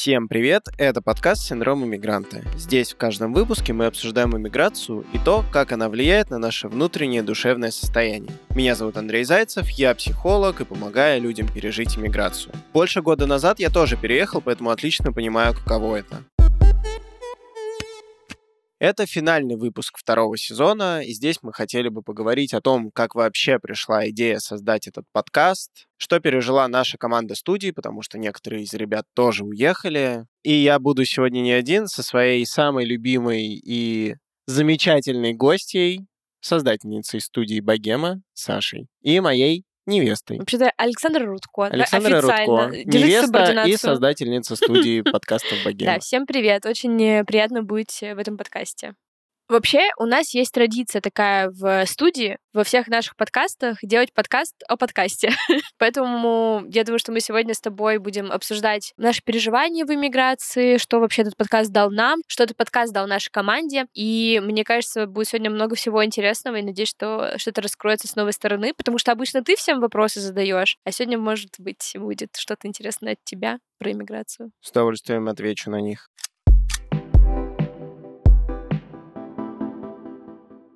Всем привет! Это подкаст «Синдром иммигранта». Здесь в каждом выпуске мы обсуждаем иммиграцию и то, как она влияет на наше внутреннее душевное состояние. Меня зовут Андрей Зайцев, я психолог и помогаю людям пережить иммиграцию. Больше года назад я тоже переехал, поэтому отлично понимаю, каково это. Это финальный выпуск второго сезона, и здесь мы хотели бы поговорить о том, как вообще пришла идея создать этот подкаст, что пережила наша команда студии, потому что некоторые из ребят тоже уехали. И я буду сегодня не один со своей самой любимой и замечательной гостьей, создательницей студии Богема Сашей и моей невестой. Вообще-то Александра Рудко. Александра официально. Рудко, Держите невеста и создательница студии подкастов Богема. Да, всем привет. Очень э, приятно быть э, в этом подкасте. Вообще, у нас есть традиция такая в студии, во всех наших подкастах, делать подкаст о подкасте. Поэтому я думаю, что мы сегодня с тобой будем обсуждать наши переживания в иммиграции, что вообще этот подкаст дал нам, что этот подкаст дал нашей команде. И мне кажется, будет сегодня много всего интересного, и надеюсь, что что-то раскроется с новой стороны, потому что обычно ты всем вопросы задаешь, а сегодня, может быть, будет что-то интересное от тебя про иммиграцию. С удовольствием отвечу на них.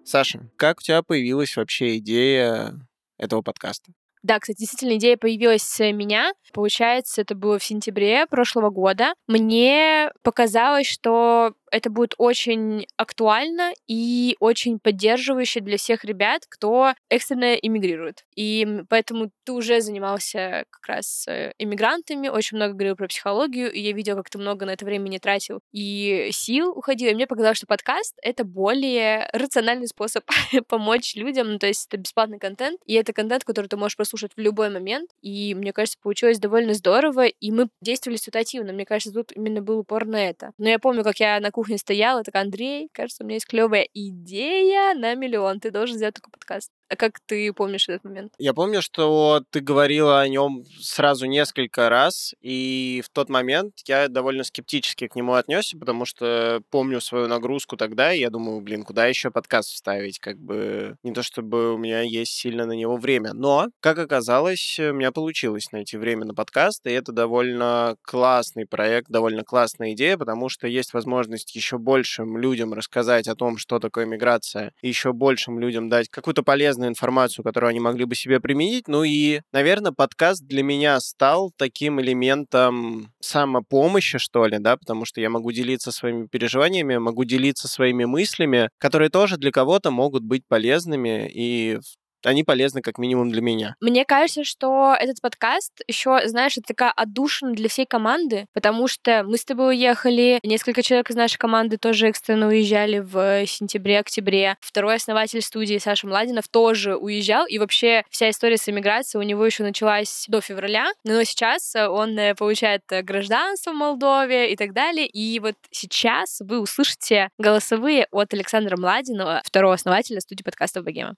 Саша, как у тебя появилась вообще идея этого подкаста? Да, кстати, действительно, идея появилась с меня. Получается, это было в сентябре прошлого года. Мне показалось, что это будет очень актуально и очень поддерживающе для всех ребят, кто экстренно иммигрирует. И поэтому ты уже занимался как раз э, иммигрантами, очень много говорил про психологию, и я видела, как ты много на это времени тратил и сил уходил. И мне показалось, что подкаст — это более рациональный способ помочь людям. Ну, то есть это бесплатный контент, и это контент, который ты можешь прослушать в любой момент. И мне кажется, получилось довольно здорово, и мы действовали ситуативно. Мне кажется, тут именно был упор на это. Но я помню, как я на кухне стояла, такая, Андрей, кажется, у меня есть клевая идея на миллион, ты должен сделать такой подкаст. А как ты помнишь этот момент? Я помню, что ты говорила о нем сразу несколько раз, и в тот момент я довольно скептически к нему отнесся, потому что помню свою нагрузку тогда, и я думаю, блин, куда еще подкаст вставить? Как бы не то чтобы у меня есть сильно на него время. Но, как оказалось, у меня получилось найти время на подкаст, и это довольно классный проект, довольно классная идея, потому что есть возможность еще большим людям рассказать о том, что такое миграция, еще большим людям дать какую-то полезную информацию, которую они могли бы себе применить. Ну и, наверное, подкаст для меня стал таким элементом самопомощи, что ли, да, потому что я могу делиться своими переживаниями, могу делиться своими мыслями, которые тоже для кого-то могут быть полезными и они полезны как минимум для меня. Мне кажется, что этот подкаст еще, знаешь, это такая отдушина для всей команды, потому что мы с тобой уехали, несколько человек из нашей команды тоже экстренно уезжали в сентябре-октябре. Второй основатель студии Саша Младинов тоже уезжал, и вообще вся история с эмиграцией у него еще началась до февраля, но сейчас он э, получает гражданство в Молдове и так далее. И вот сейчас вы услышите голосовые от Александра Младинова, второго основателя студии подкастов «Богема».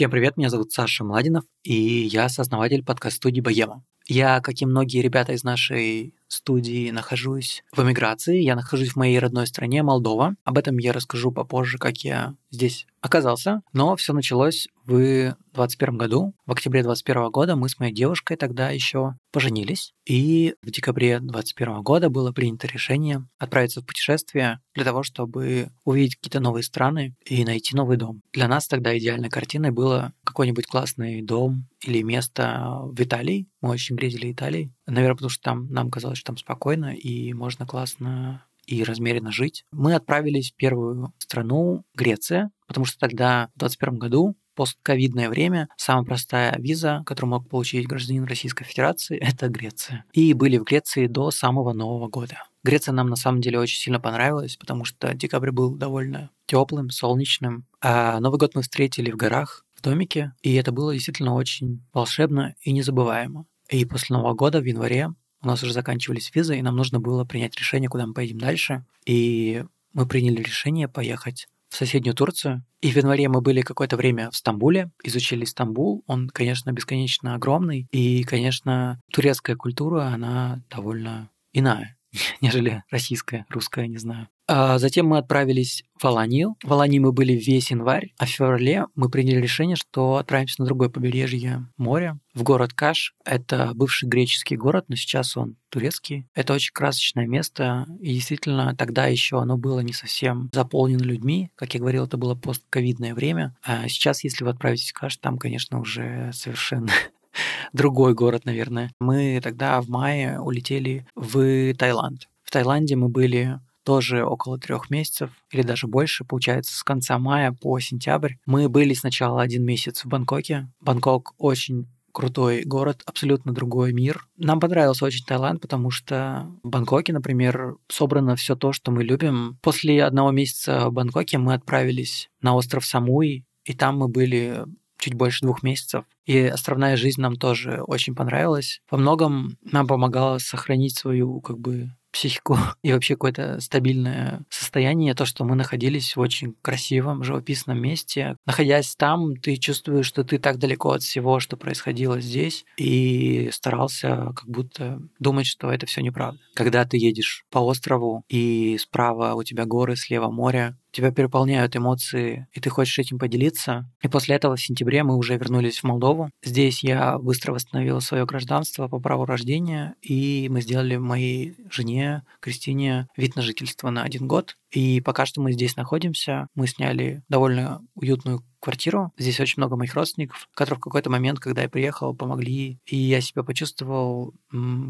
Всем привет, меня зовут Саша Младинов, и я сооснователь подкаст-студии «Богема». Я, как и многие ребята из нашей студии, нахожусь в эмиграции. Я нахожусь в моей родной стране Молдова. Об этом я расскажу попозже, как я здесь оказался. Но все началось в 2021 году. В октябре 2021 года мы с моей девушкой тогда еще поженились. И в декабре 2021 года было принято решение отправиться в путешествие для того, чтобы увидеть какие-то новые страны и найти новый дом. Для нас тогда идеальной картиной было какой-нибудь классный дом или место в Италии. Мы очень грезили Италией. Наверное, потому что там нам казалось, что там спокойно и можно классно и размеренно жить. Мы отправились в первую страну, Греция, потому что тогда, в 2021 году, постковидное время, самая простая виза, которую мог получить гражданин Российской Федерации, это Греция. И были в Греции до самого Нового года. Греция нам на самом деле очень сильно понравилась, потому что декабрь был довольно теплым, солнечным. А Новый год мы встретили в горах, в домике, и это было действительно очень волшебно и незабываемо. И после Нового года в январе у нас уже заканчивались визы, и нам нужно было принять решение, куда мы поедем дальше. И мы приняли решение поехать в соседнюю Турцию. И в январе мы были какое-то время в Стамбуле, изучили Стамбул. Он, конечно, бесконечно огромный. И, конечно, турецкая культура, она довольно иная, нежели российская, русская, не знаю. А затем мы отправились в Аланию. В Алании мы были весь январь, а в феврале мы приняли решение, что отправимся на другое побережье моря, в город Каш. Это бывший греческий город, но сейчас он турецкий. Это очень красочное место, и действительно тогда еще оно было не совсем заполнено людьми. Как я говорил, это было постковидное время. А сейчас, если вы отправитесь в Каш, там, конечно, уже совершенно другой город, наверное. Мы тогда в мае улетели в Таиланд. В Таиланде мы были тоже около трех месяцев или даже больше, получается, с конца мая по сентябрь. Мы были сначала один месяц в Бангкоке. Бангкок очень крутой город, абсолютно другой мир. Нам понравился очень Таиланд, потому что в Бангкоке, например, собрано все то, что мы любим. После одного месяца в Бангкоке мы отправились на остров Самуи, и там мы были чуть больше двух месяцев. И островная жизнь нам тоже очень понравилась. Во многом нам помогало сохранить свою как бы психику и вообще какое-то стабильное состояние, то, что мы находились в очень красивом, живописном месте. Находясь там, ты чувствуешь, что ты так далеко от всего, что происходило здесь, и старался как будто думать, что это все неправда. Когда ты едешь по острову, и справа у тебя горы, слева море, тебя переполняют эмоции, и ты хочешь этим поделиться. И после этого в сентябре мы уже вернулись в Молдову. Здесь я быстро восстановил свое гражданство по праву рождения, и мы сделали моей жене Кристине вид на жительство на один год. И пока что мы здесь находимся. Мы сняли довольно уютную квартиру. Здесь очень много моих родственников, которые в какой-то момент, когда я приехал, помогли. И я себя почувствовал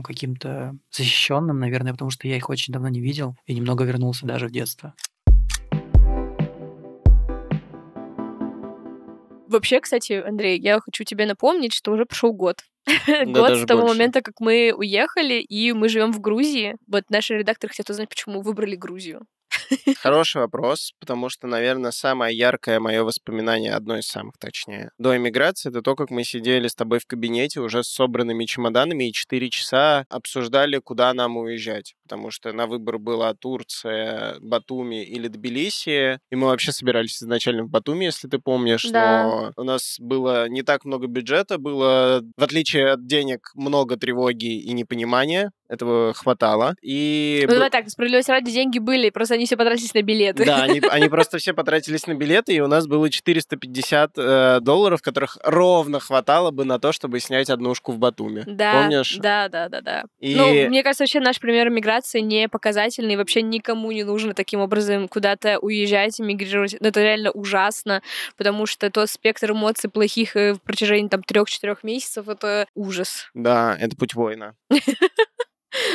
каким-то защищенным, наверное, потому что я их очень давно не видел и немного вернулся даже в детство. Вообще, кстати, Андрей, я хочу тебе напомнить, что уже прошел год. год с того момента, как мы уехали, и мы живем в Грузии. Вот наши редакторы хотят узнать, почему выбрали Грузию. Хороший вопрос, потому что, наверное, самое яркое мое воспоминание, одно из самых точнее, до эмиграции, это то, как мы сидели с тобой в кабинете уже с собранными чемоданами и 4 часа обсуждали, куда нам уезжать. Потому что на выбор была Турция, Батуми или Тбилиси. И мы вообще собирались изначально в Батуми, если ты помнишь. Да. Но у нас было не так много бюджета, было, в отличие от денег, много тревоги и непонимания этого хватало. И... Ну, давай так, справедливости ради деньги были, просто они все потратились на билеты. Да, они, они просто все потратились на билеты, и у нас было 450 э, долларов, которых ровно хватало бы на то, чтобы снять однушку в Батуме. Да, Помнишь? Да, да, да, да. И... Ну, мне кажется, вообще наш пример миграции не показательный, вообще никому не нужно таким образом куда-то уезжать, мигрировать. Ну, это реально ужасно, потому что тот спектр эмоций плохих э, в протяжении там трех-четырех месяцев — это ужас. Да, это путь воина.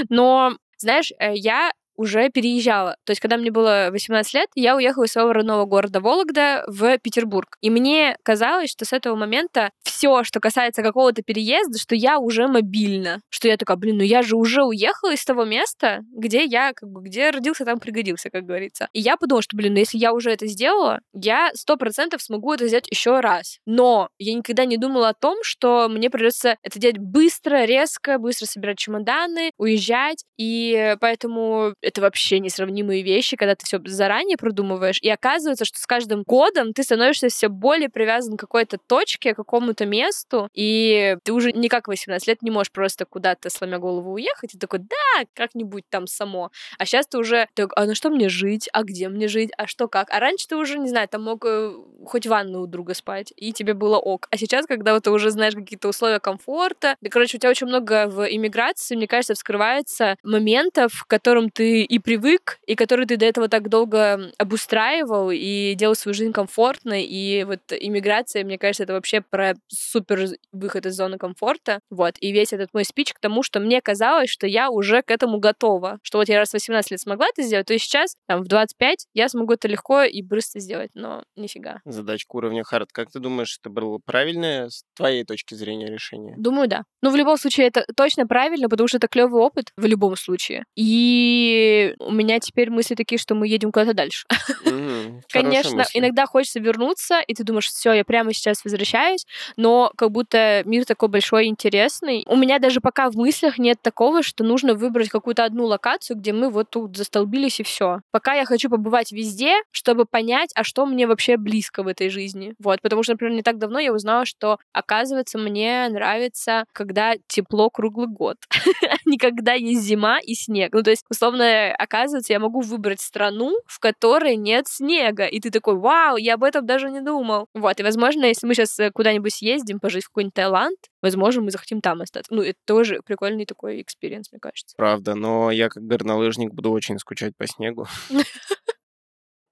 Но, знаешь, э, я уже переезжала. То есть, когда мне было 18 лет, я уехала из своего родного города Вологда в Петербург. И мне казалось, что с этого момента все, что касается какого-то переезда, что я уже мобильна. Что я такая, блин, ну я же уже уехала из того места, где я, как бы, где родился, там пригодился, как говорится. И я подумала, что, блин, ну если я уже это сделала, я сто процентов смогу это сделать еще раз. Но я никогда не думала о том, что мне придется это делать быстро, резко, быстро собирать чемоданы, уезжать. И поэтому это вообще несравнимые вещи, когда ты все заранее продумываешь, и оказывается, что с каждым годом ты становишься все более привязан к какой-то точке, к какому-то месту, и ты уже не как 18 лет не можешь просто куда-то, сломя голову, уехать, и такой, да, как-нибудь там само. А сейчас ты уже, так, а на что мне жить, а где мне жить, а что как? А раньше ты уже, не знаю, там мог э, хоть ванну у друга спать, и тебе было ок. А сейчас, когда вот ты уже знаешь какие-то условия комфорта, да, короче, у тебя очень много в иммиграции, мне кажется, вскрывается моментов, к которым ты и привык, и который ты до этого так долго обустраивал и делал свою жизнь комфортной. И вот иммиграция, мне кажется, это вообще про супер выход из зоны комфорта. Вот. И весь этот мой спич к тому, что мне казалось, что я уже к этому готова. Что вот я раз в 18 лет смогла это сделать, то и сейчас, там, в 25 я смогу это легко и быстро сделать. Но нифига. Задачка уровня хард. Как ты думаешь, это было правильное с твоей точки зрения решение? Думаю, да. Ну, в любом случае, это точно правильно, потому что это клевый опыт в любом случае. И у меня теперь мысли такие, что мы едем куда-то дальше. Конечно, иногда хочется вернуться, и ты думаешь, все, я прямо сейчас возвращаюсь, но как будто мир такой большой и интересный. У меня даже пока в мыслях нет такого, что нужно выбрать какую-то одну локацию, где мы вот тут застолбились и все. Пока я хочу побывать везде, чтобы понять, а что мне вообще близко в этой жизни. Вот, потому что, например, не так давно я узнала, что, оказывается, мне нравится, когда тепло круглый год, а не когда есть зима и снег. Ну, то есть, условно, оказывается, я могу выбрать страну, в которой нет снега. И ты такой, вау, я об этом даже не думал. Вот, и, возможно, если мы сейчас э, куда-нибудь съездим, пожить в какой-нибудь Таиланд, возможно, мы захотим там остаться. Ну, это тоже прикольный такой experience, мне кажется. Правда, но я как горнолыжник буду очень скучать по снегу.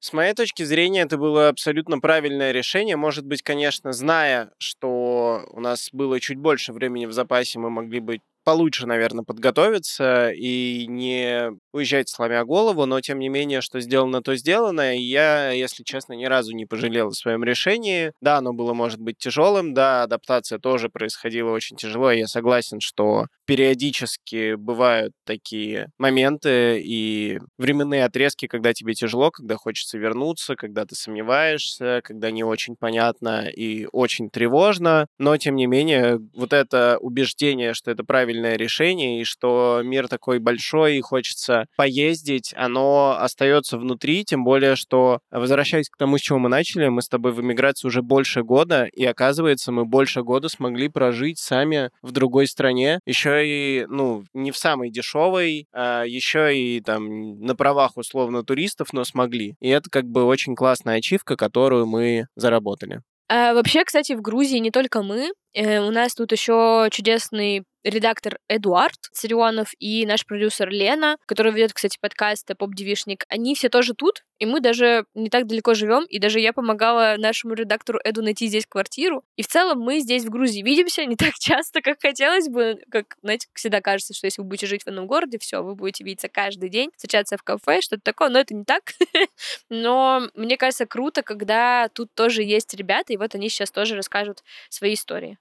С моей точки зрения, это было абсолютно правильное решение. Может быть, конечно, зная, что у нас было чуть больше времени в запасе, мы могли бы получше, наверное, подготовиться и не уезжать сломя голову, но тем не менее, что сделано, то сделано. И я, если честно, ни разу не пожалел о своем решении. Да, оно было, может быть, тяжелым, да, адаптация тоже происходила очень тяжело. И я согласен, что периодически бывают такие моменты и временные отрезки, когда тебе тяжело, когда хочется вернуться, когда ты сомневаешься, когда не очень понятно и очень тревожно. Но, тем не менее, вот это убеждение, что это правильно правильное решение, и что мир такой большой, и хочется поездить, оно остается внутри, тем более, что, возвращаясь к тому, с чего мы начали, мы с тобой в эмиграции уже больше года, и оказывается, мы больше года смогли прожить сами в другой стране, еще и, ну, не в самой дешевой, а еще и там на правах условно туристов, но смогли. И это как бы очень классная ачивка, которую мы заработали. А, вообще, кстати, в Грузии не только мы. Э, у нас тут еще чудесный редактор Эдуард Царионов и наш продюсер Лена, который ведет, кстати, подкаст «Поп-девишник», они все тоже тут, и мы даже не так далеко живем, и даже я помогала нашему редактору Эду найти здесь квартиру. И в целом мы здесь, в Грузии, видимся не так часто, как хотелось бы. Как, знаете, всегда кажется, что если вы будете жить в одном городе, все, вы будете видеться каждый день, встречаться в кафе, что-то такое, но это не так. Но мне кажется, круто, когда тут тоже есть ребята, и вот они сейчас тоже расскажут свои истории.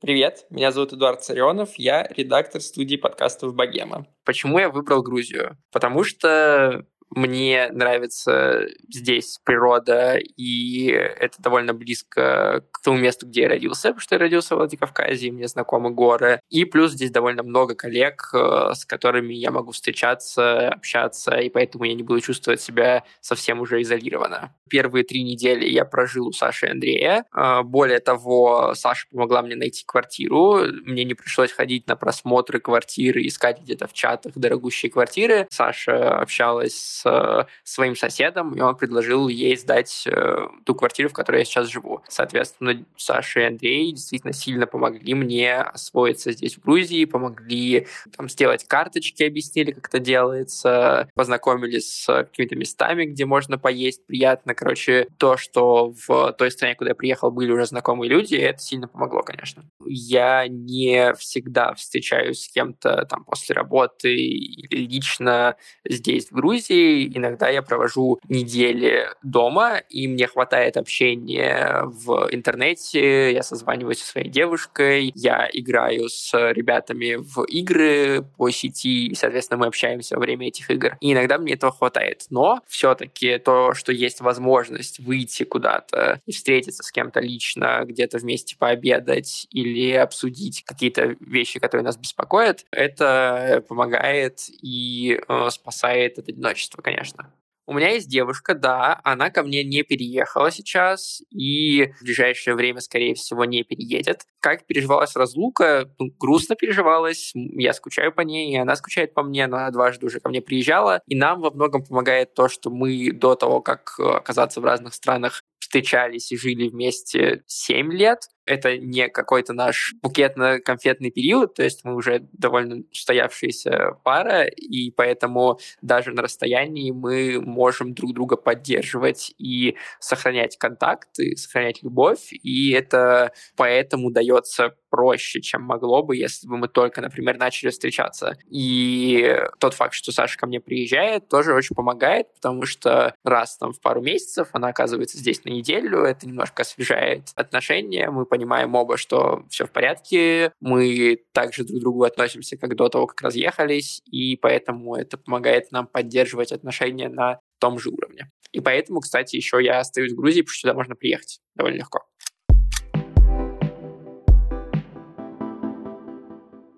Привет, меня зовут Эдуард Царенов, я редактор студии подкастов «Богема». Почему я выбрал Грузию? Потому что мне нравится здесь природа, и это довольно близко к тому месту, где я родился, потому что я родился в Владикавказе, мне знакомы горы. И плюс здесь довольно много коллег, э, с которыми я могу встречаться, общаться, и поэтому я не буду чувствовать себя совсем уже изолированно. Первые три недели я прожил у Саши и Андрея. Э, более того, Саша помогла мне найти квартиру. Мне не пришлось ходить на просмотры квартиры, искать где-то в чатах дорогущие квартиры. Саша общалась с своим соседом, и он предложил ей сдать э, ту квартиру, в которой я сейчас живу. Соответственно, Саша и Андрей действительно сильно помогли мне освоиться здесь, в Грузии, помогли там сделать карточки, объяснили, как это делается, познакомили с какими-то местами, где можно поесть приятно. Короче, то, что в той стране, куда я приехал, были уже знакомые люди, это сильно помогло, конечно. Я не всегда встречаюсь с кем-то там после работы или лично здесь, в Грузии, иногда я провожу недели дома, и мне хватает общения в интернете, я созваниваюсь со своей девушкой, я играю с ребятами в игры по сети, и, соответственно, мы общаемся во время этих игр. И иногда мне этого хватает. Но все-таки то, что есть возможность выйти куда-то и встретиться с кем-то лично, где-то вместе пообедать или обсудить какие-то вещи, которые нас беспокоят, это помогает и э, спасает от одиночества, конечно. У меня есть девушка, да, она ко мне не переехала сейчас и в ближайшее время, скорее всего, не переедет. Как переживалась разлука? Ну, грустно переживалась, я скучаю по ней, и она скучает по мне, она дважды уже ко мне приезжала, и нам во многом помогает то, что мы до того, как оказаться в разных странах, встречались и жили вместе 7 лет. Это не какой-то наш букетно-конфетный период, то есть мы уже довольно устоявшаяся пара, и поэтому даже на расстоянии мы можем друг друга поддерживать и сохранять контакт, и сохранять любовь, и это поэтому дается проще, чем могло бы, если бы мы только, например, начали встречаться. И тот факт, что Саша ко мне приезжает, тоже очень помогает, потому что раз там в пару месяцев она оказывается здесь на неделю, это немножко освежает отношения, мы понимаем оба, что все в порядке, мы также друг к другу относимся, как до того, как разъехались, и поэтому это помогает нам поддерживать отношения на том же уровне. И поэтому, кстати, еще я остаюсь в Грузии, потому что сюда можно приехать довольно легко.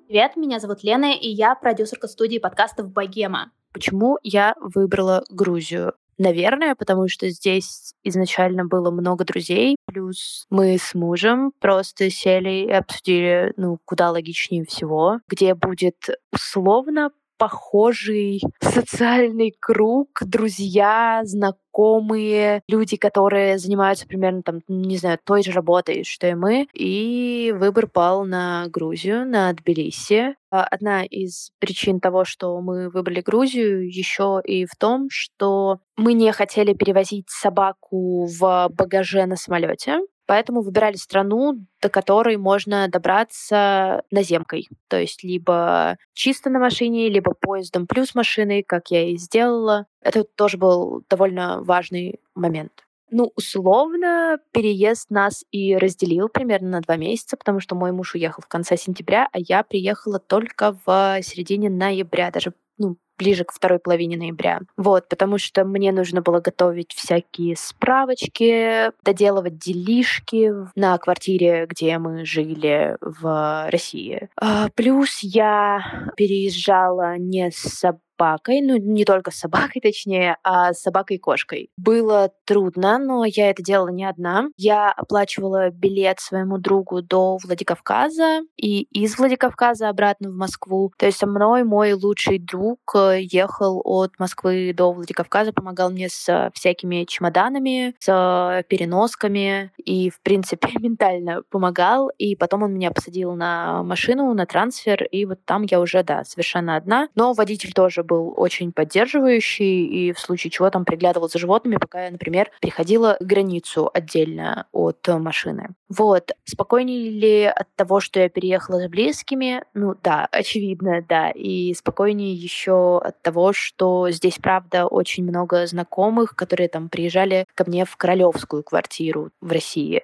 Привет, меня зовут Лена, и я продюсерка студии подкастов «Богема». Почему я выбрала Грузию? Наверное, потому что здесь изначально было много друзей, плюс мы с мужем просто сели и обсудили, ну, куда логичнее всего, где будет условно похожий социальный круг, друзья, знакомые, люди, которые занимаются примерно там, не знаю, той же работой, что и мы. И выбор пал на Грузию, на Тбилиси. А, одна из причин того, что мы выбрали Грузию, еще и в том, что мы не хотели перевозить собаку в багаже на самолете. Поэтому выбирали страну, до которой можно добраться наземкой. То есть либо чисто на машине, либо поездом плюс машиной, как я и сделала. Это тоже был довольно важный момент. Ну, условно, переезд нас и разделил примерно на два месяца, потому что мой муж уехал в конце сентября, а я приехала только в середине ноября, даже ну, ближе к второй половине ноября. Вот, потому что мне нужно было готовить всякие справочки, доделывать делишки на квартире, где мы жили в России. А, плюс я переезжала не с собакой, ну не только с собакой, точнее, а с собакой и кошкой. Было трудно, но я это делала не одна. Я оплачивала билет своему другу до Владикавказа и из Владикавказа обратно в Москву. То есть со мной мой лучший друг э, ехал от Москвы до Владикавказа, помогал мне с всякими чемоданами, с переносками и, в принципе, ментально помогал. И потом он меня посадил на машину, на трансфер, и вот там я уже, да, совершенно одна. Но водитель тоже был очень поддерживающий и в случае чего там приглядывал за животными, пока я, например, переходила границу отдельно от машины. Вот. Спокойнее ли от того, что я переехала с близкими? Ну да, очевидно, да. И спокойнее еще от того, что здесь, правда, очень много знакомых, которые там приезжали ко мне в королевскую квартиру в России.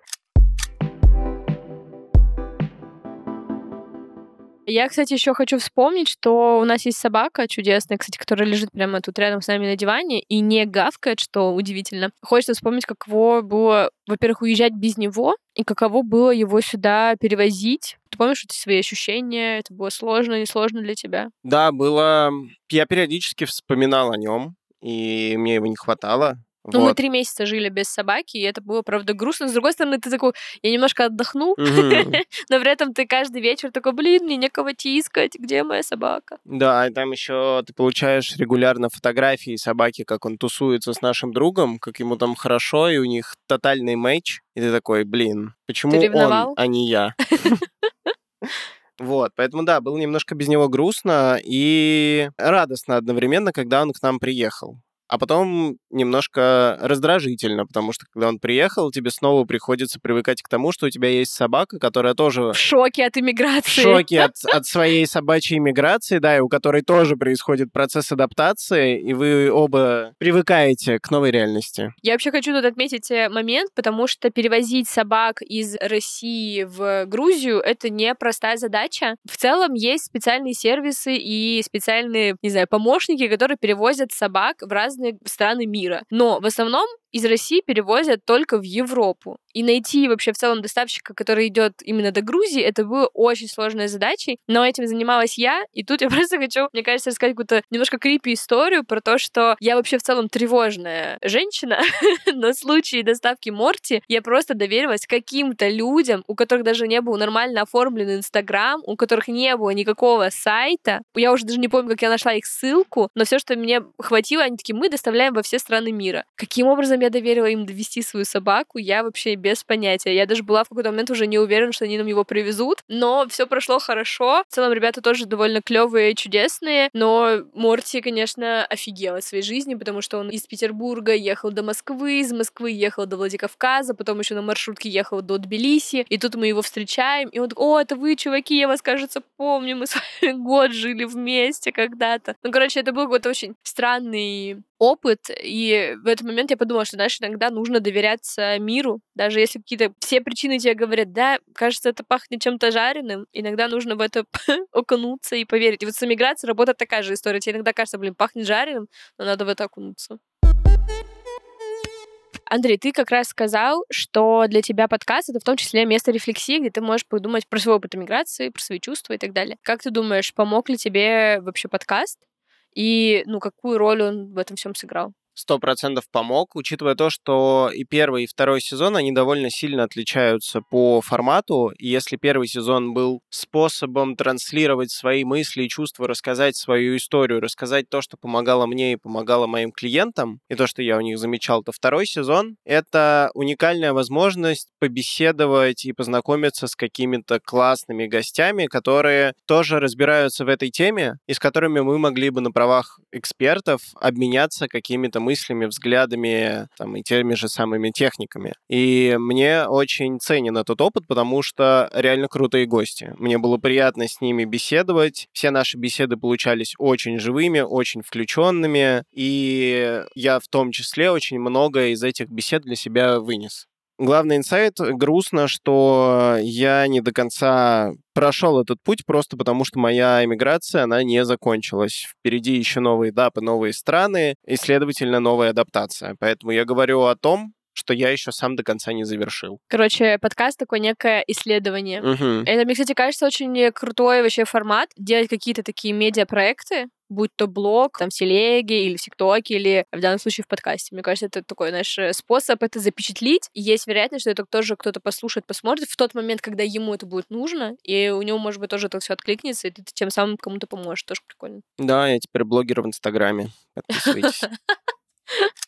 Я, кстати, еще хочу вспомнить, что у нас есть собака чудесная, кстати, которая лежит прямо тут рядом с нами на диване и не гавкает, что удивительно. Хочется вспомнить, каково было, во-первых, уезжать без него, и каково было его сюда перевозить. Ты помнишь эти свои ощущения? Это было сложно, не сложно для тебя? Да, было... Я периодически вспоминал о нем, и мне его не хватало. Ну, вот. мы три месяца жили без собаки, и это было, правда, грустно. С другой стороны, ты такой, я немножко отдохнул, но при этом ты каждый вечер такой, блин, мне некого тискать, где моя собака? Да, и там еще ты получаешь регулярно фотографии собаки, как он тусуется с нашим другом, как ему там хорошо, и у них тотальный матч, и ты такой, блин, почему он, а не я? Вот, поэтому да, было немножко без него грустно и радостно одновременно, когда он к нам приехал а потом немножко раздражительно, потому что когда он приехал, тебе снова приходится привыкать к тому, что у тебя есть собака, которая тоже... В шоке от иммиграции. В шоке от, от своей собачьей иммиграции, да, и у которой тоже происходит процесс адаптации, и вы оба привыкаете к новой реальности. Я вообще хочу тут отметить э, момент, потому что перевозить собак из России в Грузию — это непростая задача. В целом есть специальные сервисы и специальные, не знаю, помощники, которые перевозят собак в разные разные страны мира. Но в основном из России перевозят только в Европу. И найти вообще в целом доставщика, который идет именно до Грузии, это было очень сложной задачей. Но этим занималась я, и тут я просто хочу, мне кажется, рассказать какую-то немножко крипи историю про то, что я вообще в целом тревожная женщина, но в случае доставки Морти я просто доверилась каким-то людям, у которых даже не был нормально оформлен Инстаграм, у которых не было никакого сайта. Я уже даже не помню, как я нашла их ссылку, но все, что мне хватило, они такие, мы доставляем во все страны мира. Каким образом я доверила им довести свою собаку, я вообще без понятия. Я даже была в какой-то момент уже не уверена, что они нам его привезут, но все прошло хорошо. В целом ребята тоже довольно клевые, чудесные, но Морти, конечно, офигел от своей жизни, потому что он из Петербурга ехал до Москвы, из Москвы ехал до Владикавказа, потом еще на маршрутке ехал до Тбилиси, и тут мы его встречаем, и он такой, о, это вы, чуваки, я вас, кажется, помню, мы с вами год жили вместе когда-то. Ну, короче, это был какой-то очень странный опыт, и в этот момент я подумала, что, знаешь, иногда нужно доверяться миру, даже если какие-то все причины тебе говорят, да, кажется, это пахнет чем-то жареным, иногда нужно в это окунуться и поверить. И вот с эмиграцией работает такая же история. Тебе иногда кажется, блин, пахнет жареным, но надо в это окунуться. Андрей, ты как раз сказал, что для тебя подкаст — это в том числе место рефлексии, где ты можешь подумать про свой опыт миграции, про свои чувства и так далее. Как ты думаешь, помог ли тебе вообще подкаст? И, ну, какую роль он в этом всем сыграл? Сто процентов помог, учитывая то, что и первый, и второй сезон, они довольно сильно отличаются по формату. И если первый сезон был способом транслировать свои мысли и чувства, рассказать свою историю, рассказать то, что помогало мне и помогало моим клиентам, и то, что я у них замечал, то второй сезон — это уникальная возможность побеседовать и познакомиться с какими-то классными гостями, которые тоже разбираются в этой теме, и с которыми мы могли бы на правах экспертов обменяться какими-то мыслями, взглядами там, и теми же самыми техниками. И мне очень ценен этот опыт, потому что реально крутые гости. Мне было приятно с ними беседовать. Все наши беседы получались очень живыми, очень включенными. И я в том числе очень много из этих бесед для себя вынес. Главный инсайт — грустно, что я не до конца прошел этот путь просто потому, что моя эмиграция, она не закончилась. Впереди еще новые этапы, новые страны и, следовательно, новая адаптация. Поэтому я говорю о том, что я еще сам до конца не завершил. Короче, подкаст такое некое исследование. Угу. Это, мне, кстати, кажется, очень крутой вообще формат делать какие-то такие медиапроекты, будь то блог, там, в телеге или в ТикТоке, или в данном случае в подкасте. Мне кажется, это такой наш э, способ это запечатлить. И есть вероятность, что это тоже кто-то послушает, посмотрит в тот момент, когда ему это будет нужно, и у него, может быть, тоже это все откликнется, и ты тем самым кому-то поможешь. Тоже прикольно. Да, я теперь блогер в Инстаграме. Подписывайтесь.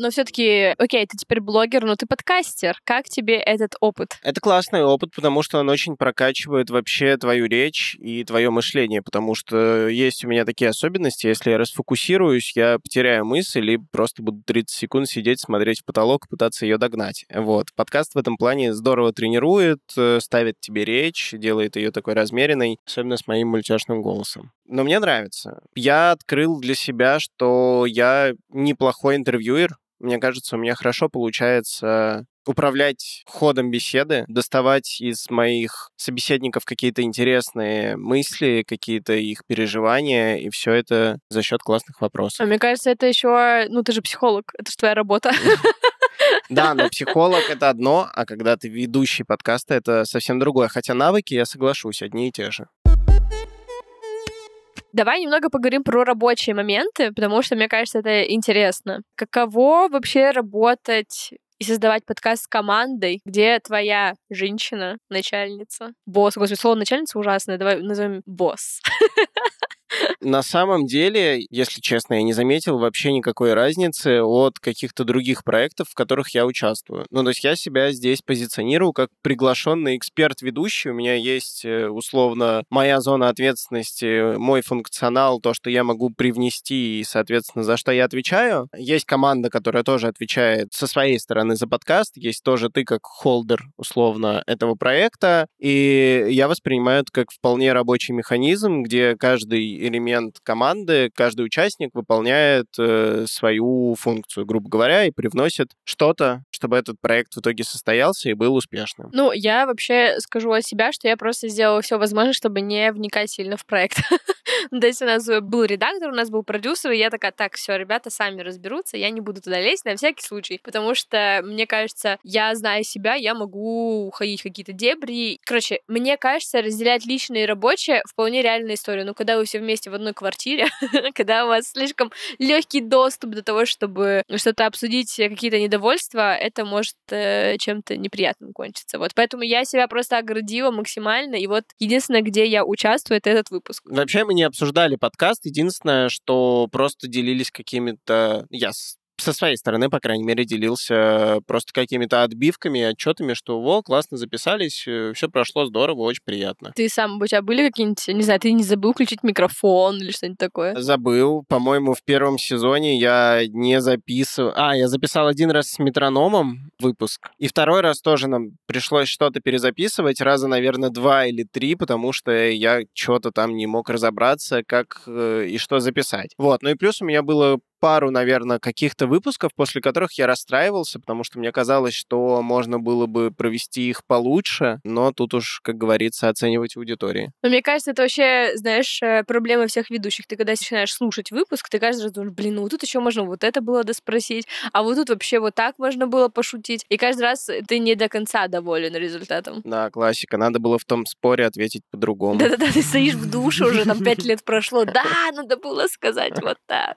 Но все-таки, окей, ты теперь блогер, но ты подкастер. Как тебе этот опыт? Это классный опыт, потому что он очень прокачивает вообще твою речь и твое мышление, потому что есть у меня такие особенности. Если я расфокусируюсь, я потеряю мысль и просто буду 30 секунд сидеть, смотреть в потолок, пытаться ее догнать. Вот. Подкаст в этом плане здорово тренирует, э, ставит тебе речь, делает ее такой размеренной, особенно с моим мультяшным голосом. Но мне нравится. Я открыл для себя, что я неплохой интервьюер, мне кажется, у меня хорошо получается управлять ходом беседы, доставать из моих собеседников какие-то интересные мысли, какие-то их переживания, и все это за счет классных вопросов. А мне кажется, это еще, ну ты же психолог, это же твоя работа. Да, но психолог — это одно, а когда ты ведущий подкаста, это совсем другое. Хотя навыки, я соглашусь, одни и те же. Давай немного поговорим про рабочие моменты, потому что, мне кажется, это интересно. Каково вообще работать и создавать подкаст с командой, где твоя женщина, начальница, босс, господи, слово начальница ужасное, давай назовем босс. На самом деле, если честно, я не заметил вообще никакой разницы от каких-то других проектов, в которых я участвую. Ну, то есть я себя здесь позиционирую как приглашенный эксперт-ведущий. У меня есть, э, условно, моя зона ответственности, мой функционал, то, что я могу привнести и, соответственно, за что я отвечаю. Есть команда, которая тоже отвечает со своей стороны за подкаст. Есть тоже ты как холдер, условно, этого проекта. И я воспринимаю это как вполне рабочий механизм, где каждый элемент команды, каждый участник выполняет э, свою функцию, грубо говоря, и привносит что-то, чтобы этот проект в итоге состоялся и был успешным. Ну, я вообще скажу от себя, что я просто сделала все возможное, чтобы не вникать сильно в проект. То есть у нас был редактор, у нас был продюсер, и я такая, так, все, ребята сами разберутся, я не буду туда лезть на всякий случай, потому что, мне кажется, я знаю себя, я могу уходить в какие-то дебри. Короче, мне кажется, разделять личное и рабочее вполне реальная история. Но когда вы все вместе в одной квартире, когда у вас слишком легкий доступ до того, чтобы что-то обсудить, какие-то недовольства, это может э, чем-то неприятным кончиться. Вот поэтому я себя просто оградила максимально, и вот единственное, где я участвую, это этот выпуск. Вообще мы не обсуждали подкаст, единственное, что просто делились какими-то... Я со своей стороны, по крайней мере, делился просто какими-то отбивками, отчетами, что, во, классно записались, э, все прошло здорово, очень приятно. Ты сам, у тебя были какие-нибудь, не знаю, ты не забыл включить микрофон или что-нибудь такое? Забыл. По-моему, в первом сезоне я не записывал... А, я записал один раз с метрономом выпуск. И второй раз тоже нам пришлось что-то перезаписывать, раза, наверное, два или три, потому что я что-то там не мог разобраться, как э, и что записать. Вот. Ну и плюс у меня было пару, наверное, каких-то выпусков, после которых я расстраивался, потому что мне казалось, что можно было бы провести их получше, но тут уж, как говорится, оценивать аудитории. Но мне кажется, это вообще, знаешь, э, проблема всех ведущих. Ты когда начинаешь слушать выпуск, ты каждый раз думаешь, блин, ну вот тут еще можно вот это было доспросить, а вот тут вообще вот так можно было пошутить. И каждый раз ты не до конца доволен результатом. Да, классика. Надо было в том споре ответить по-другому. Да-да-да, ты стоишь в душе уже, там пять лет прошло. Да, надо было сказать вот так.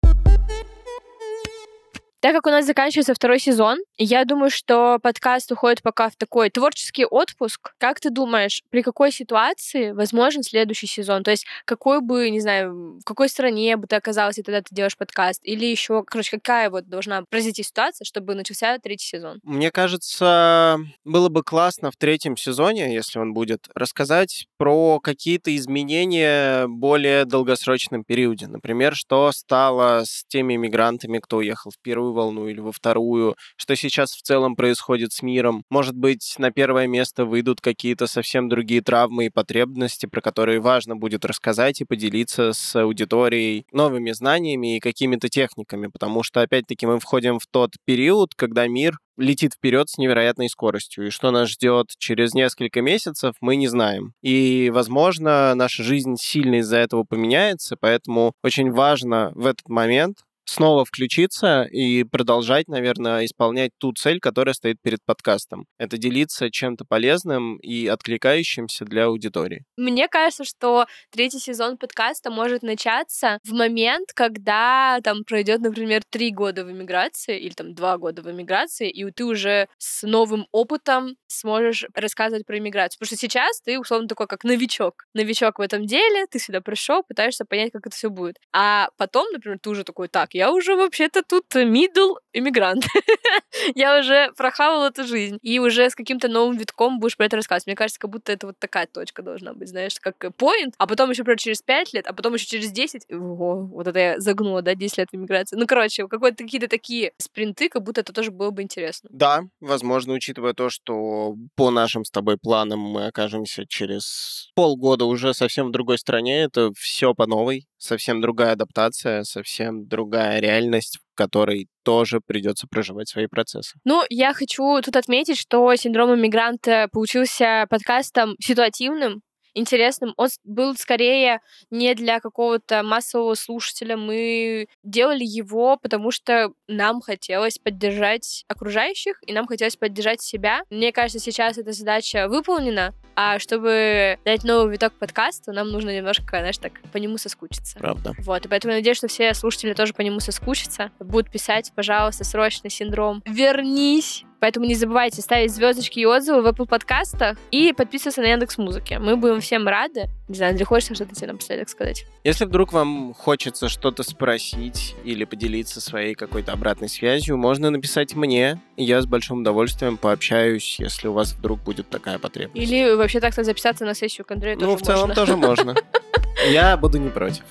Так как у нас заканчивается второй сезон, я думаю, что подкаст уходит пока в такой творческий отпуск. Как ты думаешь, при какой ситуации возможен следующий сезон? То есть какой бы, не знаю, в какой стране бы ты оказалась, и тогда ты делаешь подкаст? Или еще, короче, какая вот должна произойти ситуация, чтобы начался третий сезон? Мне кажется, было бы классно в третьем сезоне, если он будет, рассказать про какие-то изменения более долгосрочном периоде. Например, что стало с теми мигрантами, кто уехал в первую волну или во вторую, что сейчас в целом происходит с миром. Может быть, на первое место выйдут какие-то совсем другие травмы и потребности, про которые важно будет рассказать и поделиться с аудиторией новыми знаниями и какими-то техниками, потому что, опять-таки, мы входим в тот период, когда мир летит вперед с невероятной скоростью. И что нас ждет через несколько месяцев, мы не знаем. И, возможно, наша жизнь сильно из-за этого поменяется, поэтому очень важно в этот момент снова включиться и продолжать, наверное, исполнять ту цель, которая стоит перед подкастом. Это делиться чем-то полезным и откликающимся для аудитории. Мне кажется, что третий сезон подкаста может начаться в момент, когда там пройдет, например, три года в эмиграции или там два года в эмиграции, и ты уже с новым опытом сможешь рассказывать про иммиграцию. Потому что сейчас ты, условно, такой как новичок. Новичок в этом деле, ты сюда пришел, пытаешься понять, как это все будет. А потом, например, ты уже такой, так, я уже вообще-то тут middle иммигрант. я уже прохавал эту жизнь. И уже с каким-то новым витком будешь про это рассказывать. Мне кажется, как будто это вот такая точка должна быть, знаешь, как point, а потом еще, например, через 5 лет, а потом еще через 10. Ого, вот это я загнула, да, 10 лет в иммиграции. Ну, короче, какие-то такие спринты, как будто это тоже было бы интересно. Да, возможно, учитывая то, что по нашим с тобой планам мы окажемся через полгода уже совсем в другой стране, это все по новой, совсем другая адаптация, совсем другая реальность, в которой тоже придется проживать свои процессы. Ну, я хочу тут отметить, что синдром иммигранта получился подкастом ситуативным, интересным. Он был скорее не для какого-то массового слушателя. Мы делали его, потому что нам хотелось поддержать окружающих, и нам хотелось поддержать себя. Мне кажется, сейчас эта задача выполнена, а чтобы дать новый виток подкасту, нам нужно немножко, знаешь, так по нему соскучиться. Правда. Вот, и поэтому я надеюсь, что все слушатели тоже по нему соскучатся. Будут писать, пожалуйста, срочный синдром. Вернись! Поэтому не забывайте ставить звездочки и отзывы в Apple подкастах и подписываться на Яндекс Музыки. Мы будем всем рады. Не знаю, Андрей, хочешь что-то тебе напоследок сказать? Если вдруг вам хочется что-то спросить или поделиться своей какой-то обратной связью, можно написать мне, я с большим удовольствием пообщаюсь, если у вас вдруг будет такая потребность. Или вообще так-то записаться на сессию к Андрею Ну, в целом можно. тоже можно. Я буду не против.